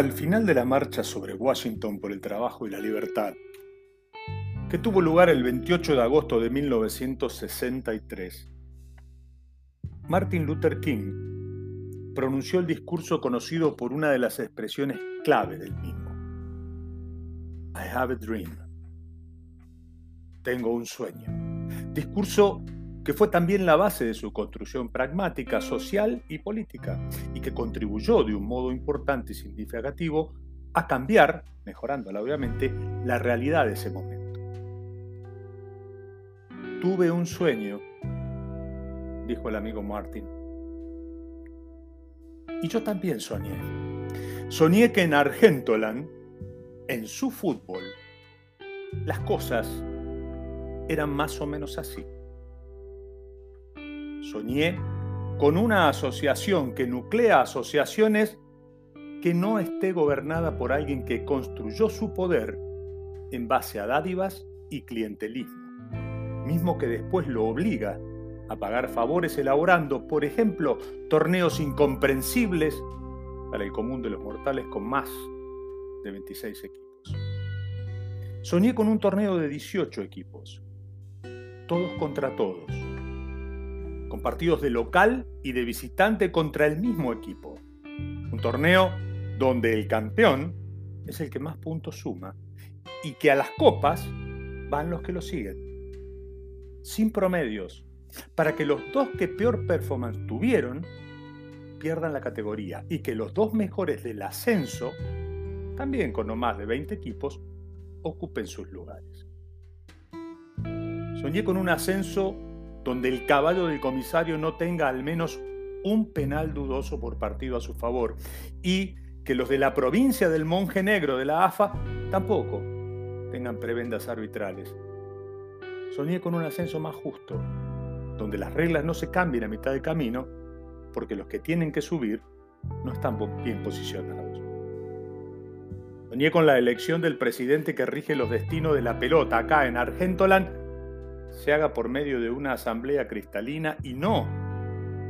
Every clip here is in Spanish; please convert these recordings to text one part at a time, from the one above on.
Al final de la marcha sobre Washington por el trabajo y la libertad, que tuvo lugar el 28 de agosto de 1963, Martin Luther King pronunció el discurso conocido por una de las expresiones clave del mismo. I have a dream. Tengo un sueño. Discurso que fue también la base de su construcción pragmática, social y política, y que contribuyó de un modo importante y significativo a cambiar, mejorándola obviamente, la realidad de ese momento. Tuve un sueño, dijo el amigo Martin. Y yo también soñé. Soñé que en Argentoland, en su fútbol, las cosas eran más o menos así. Soñé con una asociación que nuclea asociaciones que no esté gobernada por alguien que construyó su poder en base a dádivas y clientelismo, mismo que después lo obliga a pagar favores elaborando, por ejemplo, torneos incomprensibles para el común de los mortales con más de 26 equipos. Soñé con un torneo de 18 equipos, todos contra todos con partidos de local y de visitante contra el mismo equipo. Un torneo donde el campeón es el que más puntos suma y que a las copas van los que lo siguen. Sin promedios, para que los dos que peor performance tuvieron pierdan la categoría y que los dos mejores del ascenso, también con no más de 20 equipos, ocupen sus lugares. Soñé con un ascenso donde el caballo del comisario no tenga al menos un penal dudoso por partido a su favor y que los de la provincia del monje negro de la AFA tampoco tengan prebendas arbitrales. Soñé con un ascenso más justo, donde las reglas no se cambien a mitad de camino, porque los que tienen que subir no están bien posicionados. Soñé con la elección del presidente que rige los destinos de la pelota acá en Argentoland se haga por medio de una asamblea cristalina y no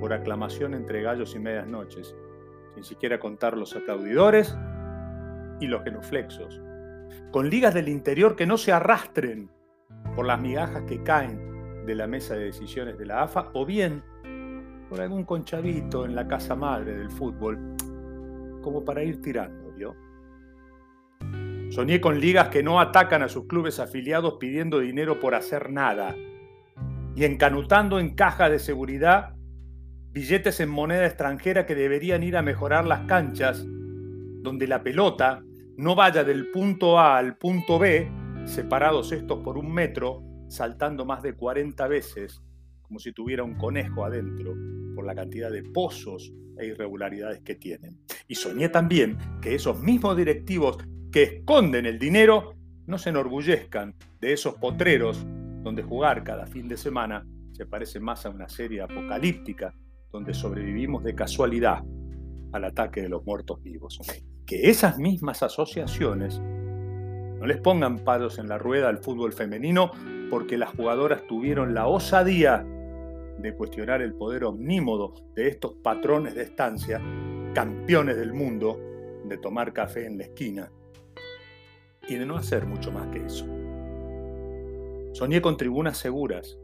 por aclamación entre gallos y medias noches, sin siquiera contar los aplaudidores y los genuflexos, con ligas del interior que no se arrastren por las migajas que caen de la mesa de decisiones de la AFA o bien por algún conchavito en la casa madre del fútbol, como para ir tirando, ¿vio? Soñé con ligas que no atacan a sus clubes afiliados pidiendo dinero por hacer nada y encanutando en caja de seguridad billetes en moneda extranjera que deberían ir a mejorar las canchas, donde la pelota no vaya del punto A al punto B, separados estos por un metro, saltando más de 40 veces, como si tuviera un conejo adentro, por la cantidad de pozos e irregularidades que tienen. Y soñé también que esos mismos directivos que esconden el dinero no se enorgullezcan de esos potreros donde jugar cada fin de semana se parece más a una serie apocalíptica donde sobrevivimos de casualidad al ataque de los muertos vivos. Que esas mismas asociaciones no les pongan palos en la rueda al fútbol femenino porque las jugadoras tuvieron la osadía de cuestionar el poder omnímodo de estos patrones de estancia, campeones del mundo, de tomar café en la esquina y de no hacer mucho más que eso. Soñé con tribunas seguras,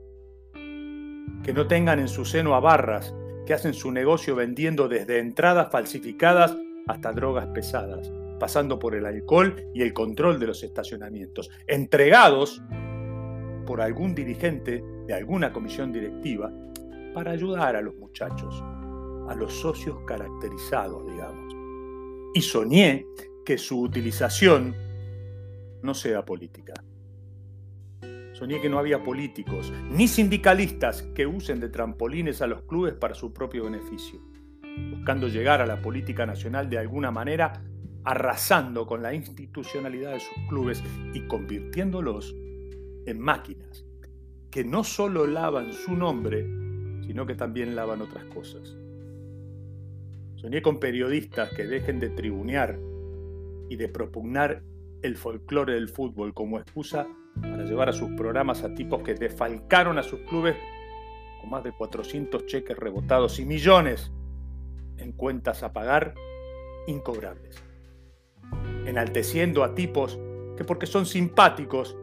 que no tengan en su seno a barras que hacen su negocio vendiendo desde entradas falsificadas hasta drogas pesadas, pasando por el alcohol y el control de los estacionamientos, entregados por algún dirigente de alguna comisión directiva para ayudar a los muchachos, a los socios caracterizados, digamos. Y soñé que su utilización no sea política. Soñé que no había políticos ni sindicalistas que usen de trampolines a los clubes para su propio beneficio, buscando llegar a la política nacional de alguna manera, arrasando con la institucionalidad de sus clubes y convirtiéndolos en máquinas que no solo lavan su nombre, sino que también lavan otras cosas. Soñé con periodistas que dejen de tribunear y de propugnar el folclore del fútbol como excusa para llevar a sus programas a tipos que defalcaron a sus clubes con más de 400 cheques rebotados y millones en cuentas a pagar incobrables. enalteciendo a tipos que porque son simpáticos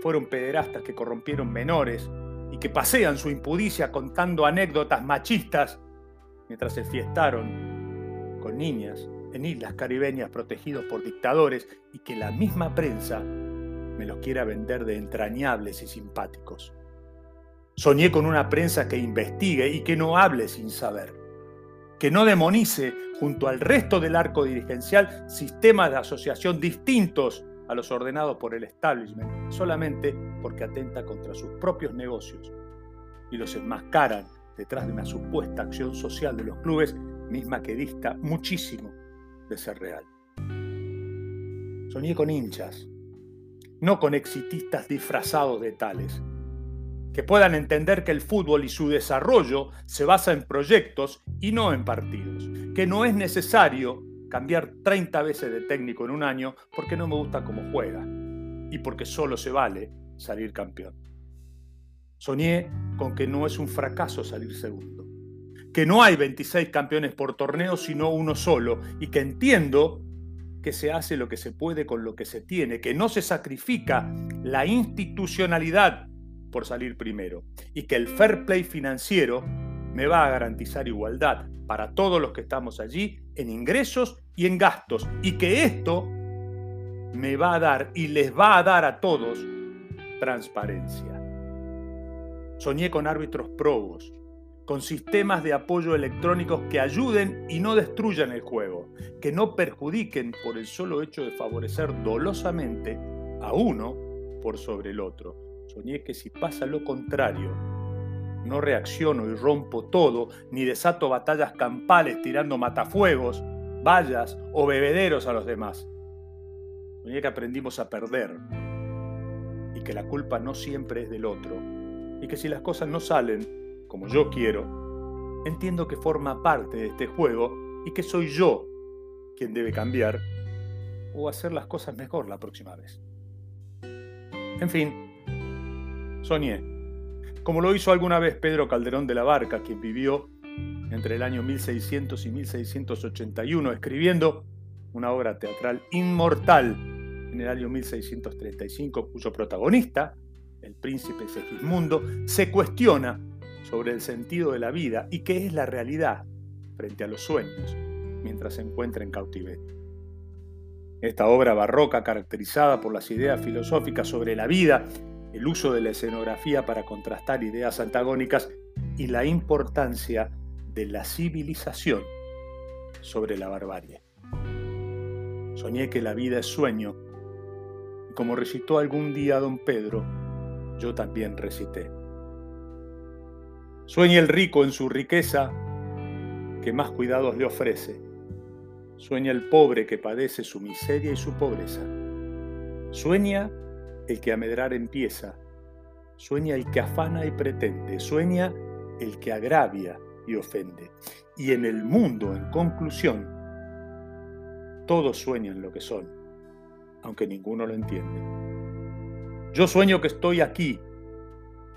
fueron pederastas que corrompieron menores y que pasean su impudicia contando anécdotas machistas mientras se fiestaron con niñas en islas caribeñas protegidos por dictadores y que la misma prensa me los quiera vender de entrañables y simpáticos. Soñé con una prensa que investigue y que no hable sin saber, que no demonice junto al resto del arco dirigencial sistemas de asociación distintos a los ordenados por el establishment solamente porque atenta contra sus propios negocios y los enmascaran detrás de una supuesta acción social de los clubes, misma que dista muchísimo de ser real. Soñé con hinchas, no con exitistas disfrazados de tales, que puedan entender que el fútbol y su desarrollo se basa en proyectos y no en partidos, que no es necesario cambiar 30 veces de técnico en un año porque no me gusta cómo juega y porque solo se vale salir campeón. Soñé con que no es un fracaso salir segundo, que no hay 26 campeones por torneo sino uno solo y que entiendo que se hace lo que se puede con lo que se tiene, que no se sacrifica la institucionalidad por salir primero y que el fair play financiero me va a garantizar igualdad para todos los que estamos allí en ingresos y en gastos y que esto me va a dar y les va a dar a todos transparencia. Soñé con árbitros probos, con sistemas de apoyo electrónicos que ayuden y no destruyan el juego, que no perjudiquen por el solo hecho de favorecer dolosamente a uno por sobre el otro. Soñé que si pasa lo contrario, no reacciono y rompo todo, ni desato batallas campales tirando matafuegos, vallas o bebederos a los demás. Soñé que aprendimos a perder y que la culpa no siempre es del otro y que si las cosas no salen como yo quiero, entiendo que forma parte de este juego y que soy yo quien debe cambiar o hacer las cosas mejor la próxima vez. En fin, soñé, como lo hizo alguna vez Pedro Calderón de la Barca, quien vivió entre el año 1600 y 1681, escribiendo una obra teatral inmortal en el año 1635, cuyo protagonista, el príncipe Segismundo, se cuestiona sobre el sentido de la vida y qué es la realidad frente a los sueños mientras se encuentra en cautiverio. Esta obra barroca, caracterizada por las ideas filosóficas sobre la vida, el uso de la escenografía para contrastar ideas antagónicas y la importancia de la civilización sobre la barbarie. Soñé que la vida es sueño y como recitó algún día don Pedro, yo también recité. Sueña el rico en su riqueza que más cuidados le ofrece. Sueña el pobre que padece su miseria y su pobreza. Sueña el que a medrar empieza. Sueña el que afana y pretende. Sueña el que agravia y ofende. Y en el mundo, en conclusión, todos sueñan lo que son, aunque ninguno lo entiende. Yo sueño que estoy aquí,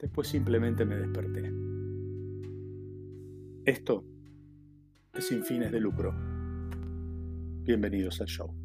Después simplemente me desperté. Esto es sin fines de lucro. Bienvenidos al show.